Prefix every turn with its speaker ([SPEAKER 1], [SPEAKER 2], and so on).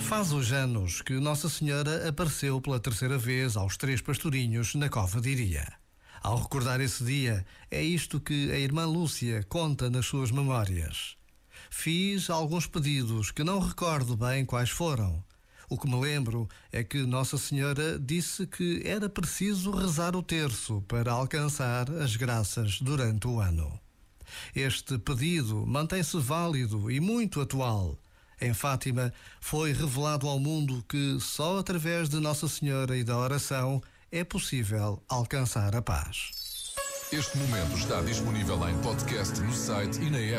[SPEAKER 1] Faz hoje anos que Nossa Senhora apareceu pela terceira vez aos três pastorinhos na Cova de Iria. Ao recordar esse dia, é isto que a irmã Lúcia conta nas suas memórias. Fiz alguns pedidos que não recordo bem quais foram. O que me lembro é que Nossa Senhora disse que era preciso rezar o terço para alcançar as graças durante o ano. Este pedido mantém-se válido e muito atual em Fátima, foi revelado ao mundo que só através de Nossa Senhora e da oração é possível alcançar a paz.
[SPEAKER 2] Este momento está disponível em podcast no site e na app.